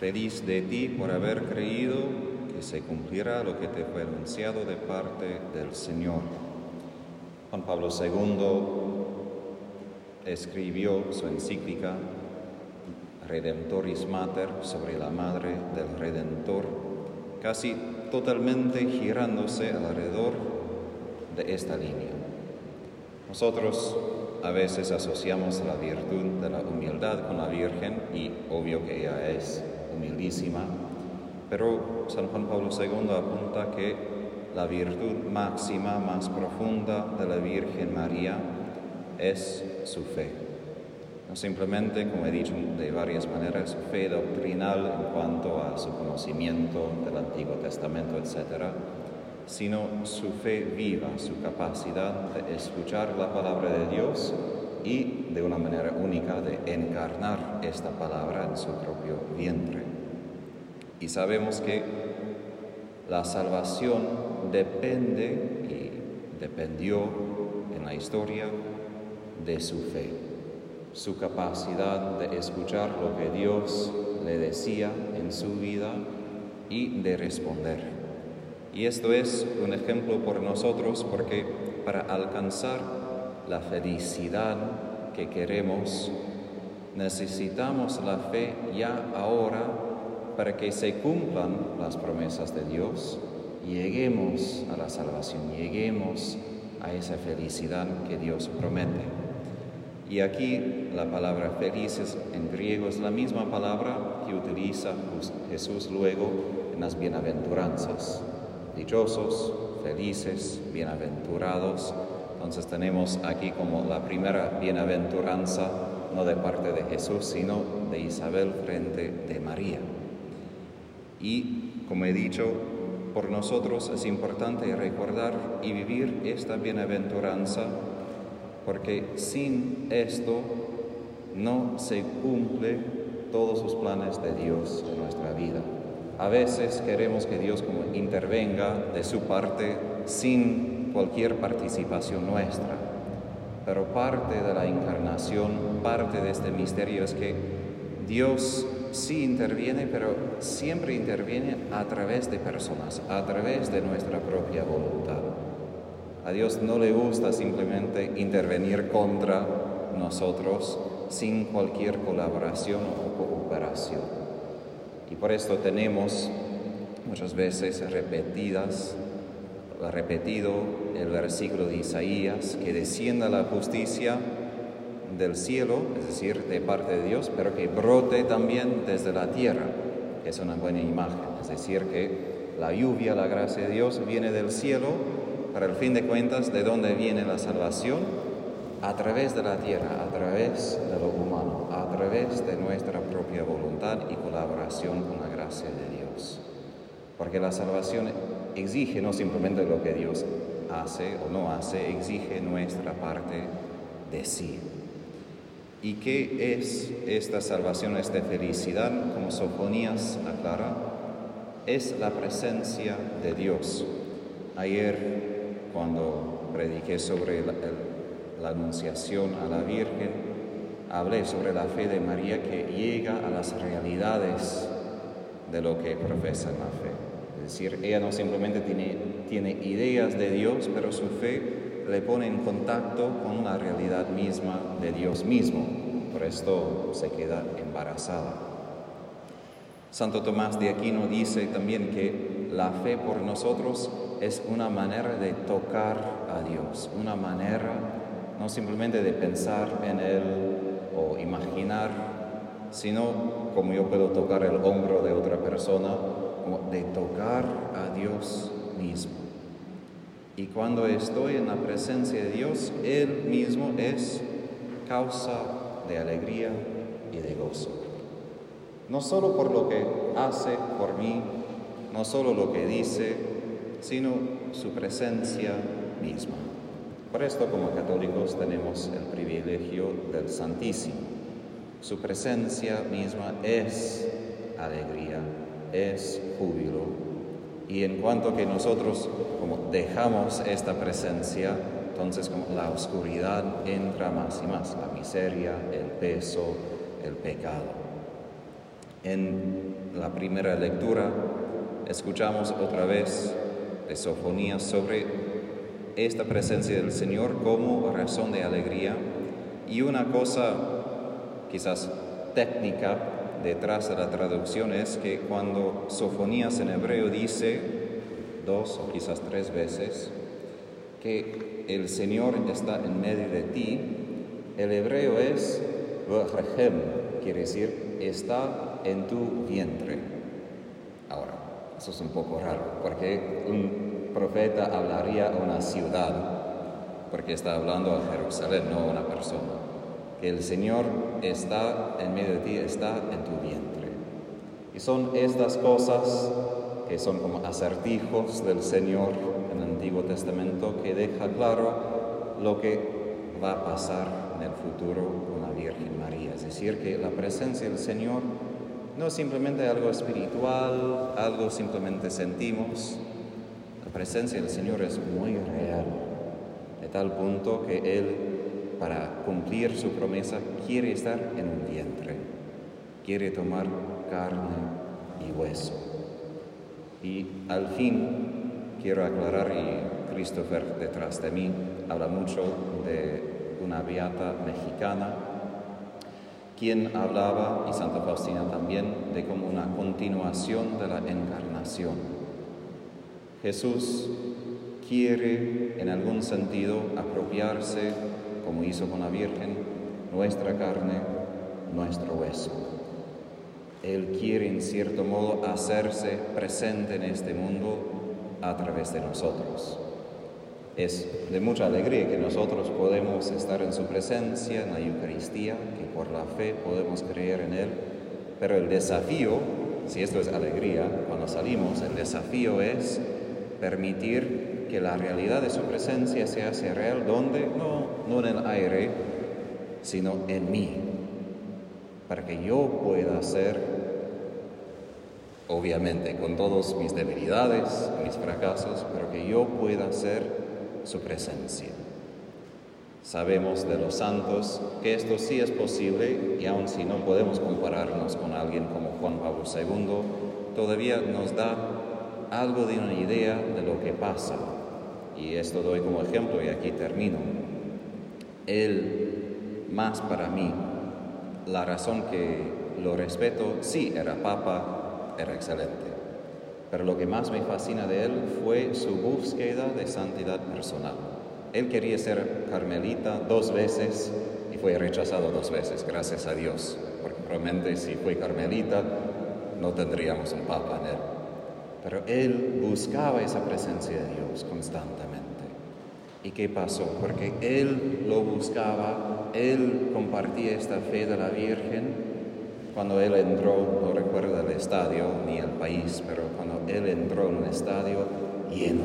Feliz de ti por haber creído que se cumplirá lo que te fue anunciado de parte del Señor. Juan Pablo II escribió su encíclica Redemptoris Mater sobre la Madre del Redentor, casi totalmente girándose alrededor de esta línea. Nosotros a veces asociamos la virtud de la humildad con la Virgen y obvio que ella es humildísima, pero San Juan Pablo II apunta que la virtud máxima, más profunda de la Virgen María es su fe. No simplemente, como he dicho de varias maneras, fe doctrinal en cuanto a su conocimiento del Antiguo Testamento, etc., sino su fe viva, su capacidad de escuchar la palabra de Dios y de una manera única de encarnar esta palabra en su propio vientre. Y sabemos que la salvación depende y dependió en la historia de su fe, su capacidad de escuchar lo que Dios le decía en su vida y de responder. Y esto es un ejemplo por nosotros porque para alcanzar la felicidad que queremos, necesitamos la fe ya ahora para que se cumplan las promesas de Dios, lleguemos a la salvación, lleguemos a esa felicidad que Dios promete. Y aquí la palabra felices en griego es la misma palabra que utiliza Jesús luego en las bienaventuranzas. Dichosos, felices, bienaventurados. Entonces tenemos aquí como la primera bienaventuranza, no de parte de Jesús, sino de Isabel frente de María. Y como he dicho, por nosotros es importante recordar y vivir esta bienaventuranza porque sin esto no se cumple todos los planes de Dios en nuestra vida. A veces queremos que Dios como intervenga de su parte sin cualquier participación nuestra, pero parte de la encarnación, parte de este misterio es que Dios sí interviene, pero siempre interviene a través de personas, a través de nuestra propia voluntad. A Dios no le gusta simplemente intervenir contra nosotros sin cualquier colaboración o cooperación. Y por esto tenemos muchas veces repetidas, repetido el versículo de Isaías, que descienda la justicia del cielo, es decir, de parte de Dios, pero que brote también desde la tierra, es una buena imagen, es decir, que la lluvia, la gracia de Dios viene del cielo, para el fin de cuentas, ¿de dónde viene la salvación? A través de la tierra, a través de lo humano, a través de nuestra propia voluntad y colaboración con la gracia de Dios. Porque la salvación exige no simplemente lo que Dios hace o no hace, exige nuestra parte de sí. ¿Y qué es esta salvación, esta felicidad? Como Sofonías aclara, es la presencia de Dios. Ayer, cuando prediqué sobre la, la anunciación a la Virgen, hablé sobre la fe de María que llega a las realidades de lo que profesa la fe. Es decir, ella no simplemente tiene, tiene ideas de Dios, pero su fe le pone en contacto con la realidad misma de Dios mismo. Por esto se queda embarazada. Santo Tomás de Aquino dice también que la fe por nosotros es una manera de tocar a Dios, una manera no simplemente de pensar en Él o imaginar, sino como yo puedo tocar el hombro de otra persona, de tocar a Dios mismo. Y cuando estoy en la presencia de Dios, Él mismo es causa de alegría y de gozo. No solo por lo que hace por mí, no solo lo que dice, sino su presencia misma. Por esto como católicos tenemos el privilegio del Santísimo. Su presencia misma es alegría, es júbilo. Y en cuanto que nosotros como dejamos esta presencia, entonces como la oscuridad entra más y más, la miseria, el peso, el pecado. En la primera lectura escuchamos otra vez de Sofonías sobre esta presencia del Señor como razón de alegría y una cosa quizás técnica detrás de la traducción es que cuando Sofonías en hebreo dice dos o quizás tres veces que el Señor está en medio de ti, el hebreo es quiere decir está en tu vientre. Ahora, eso es un poco raro, porque un profeta hablaría a una ciudad, porque está hablando a Jerusalén, no a una persona. Que el Señor está en medio de ti, está en tu vientre. Y son estas cosas que son como acertijos del Señor en el Antiguo Testamento que deja claro lo que va a pasar en el futuro con la Virgen María. Es decir, que la presencia del Señor no es simplemente algo espiritual, algo simplemente sentimos. La presencia del Señor es muy real, de tal punto que Él, para cumplir su promesa, quiere estar en un vientre, quiere tomar carne y hueso. Y al fin, quiero aclarar, y Christopher detrás de mí habla mucho de una beata mexicana, quien hablaba, y Santa Faustina también, de como una continuación de la encarnación. Jesús quiere en algún sentido apropiarse, como hizo con la Virgen, nuestra carne, nuestro hueso. Él quiere en cierto modo hacerse presente en este mundo a través de nosotros. Es de mucha alegría que nosotros podemos estar en su presencia, en la Eucaristía, que por la fe podemos creer en Él, pero el desafío, si esto es alegría, cuando salimos, el desafío es permitir que la realidad de su presencia se hace real, donde no, no en el aire, sino en mí, para que yo pueda ser, obviamente con todos mis debilidades, mis fracasos, pero que yo pueda ser su presencia. Sabemos de los santos que esto sí es posible y aun si no podemos compararnos con alguien como Juan Pablo II, todavía nos da algo de una idea de lo que pasa. Y esto doy como ejemplo y aquí termino. Él, más para mí, la razón que lo respeto, sí, era papa, era excelente pero lo que más me fascina de él fue su búsqueda de santidad personal. Él quería ser carmelita dos veces y fue rechazado dos veces, gracias a Dios, porque probablemente si fue carmelita no tendríamos un papa en él. Pero él buscaba esa presencia de Dios constantemente. ¿Y qué pasó? Porque él lo buscaba, él compartía esta fe de la Virgen cuando él entró, no recuerdo el estadio ni el país, pero cuando él entró en un estadio lleno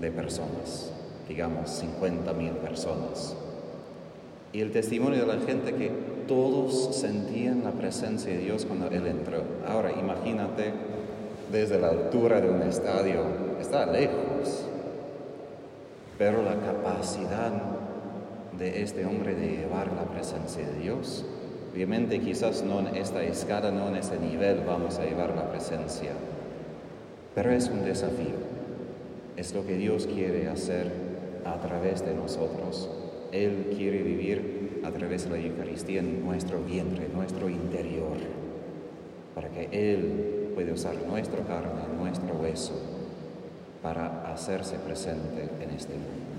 de personas, digamos 50 mil personas. Y el testimonio de la gente que todos sentían la presencia de Dios cuando él entró. Ahora imagínate desde la altura de un estadio, está lejos, pero la capacidad de este hombre de llevar la presencia de Dios Obviamente quizás no en esta escala, no en ese nivel vamos a llevar la presencia, pero es un desafío. Es lo que Dios quiere hacer a través de nosotros. Él quiere vivir a través de la Eucaristía en nuestro vientre, en nuestro interior, para que Él pueda usar nuestra carne, nuestro hueso, para hacerse presente en este mundo.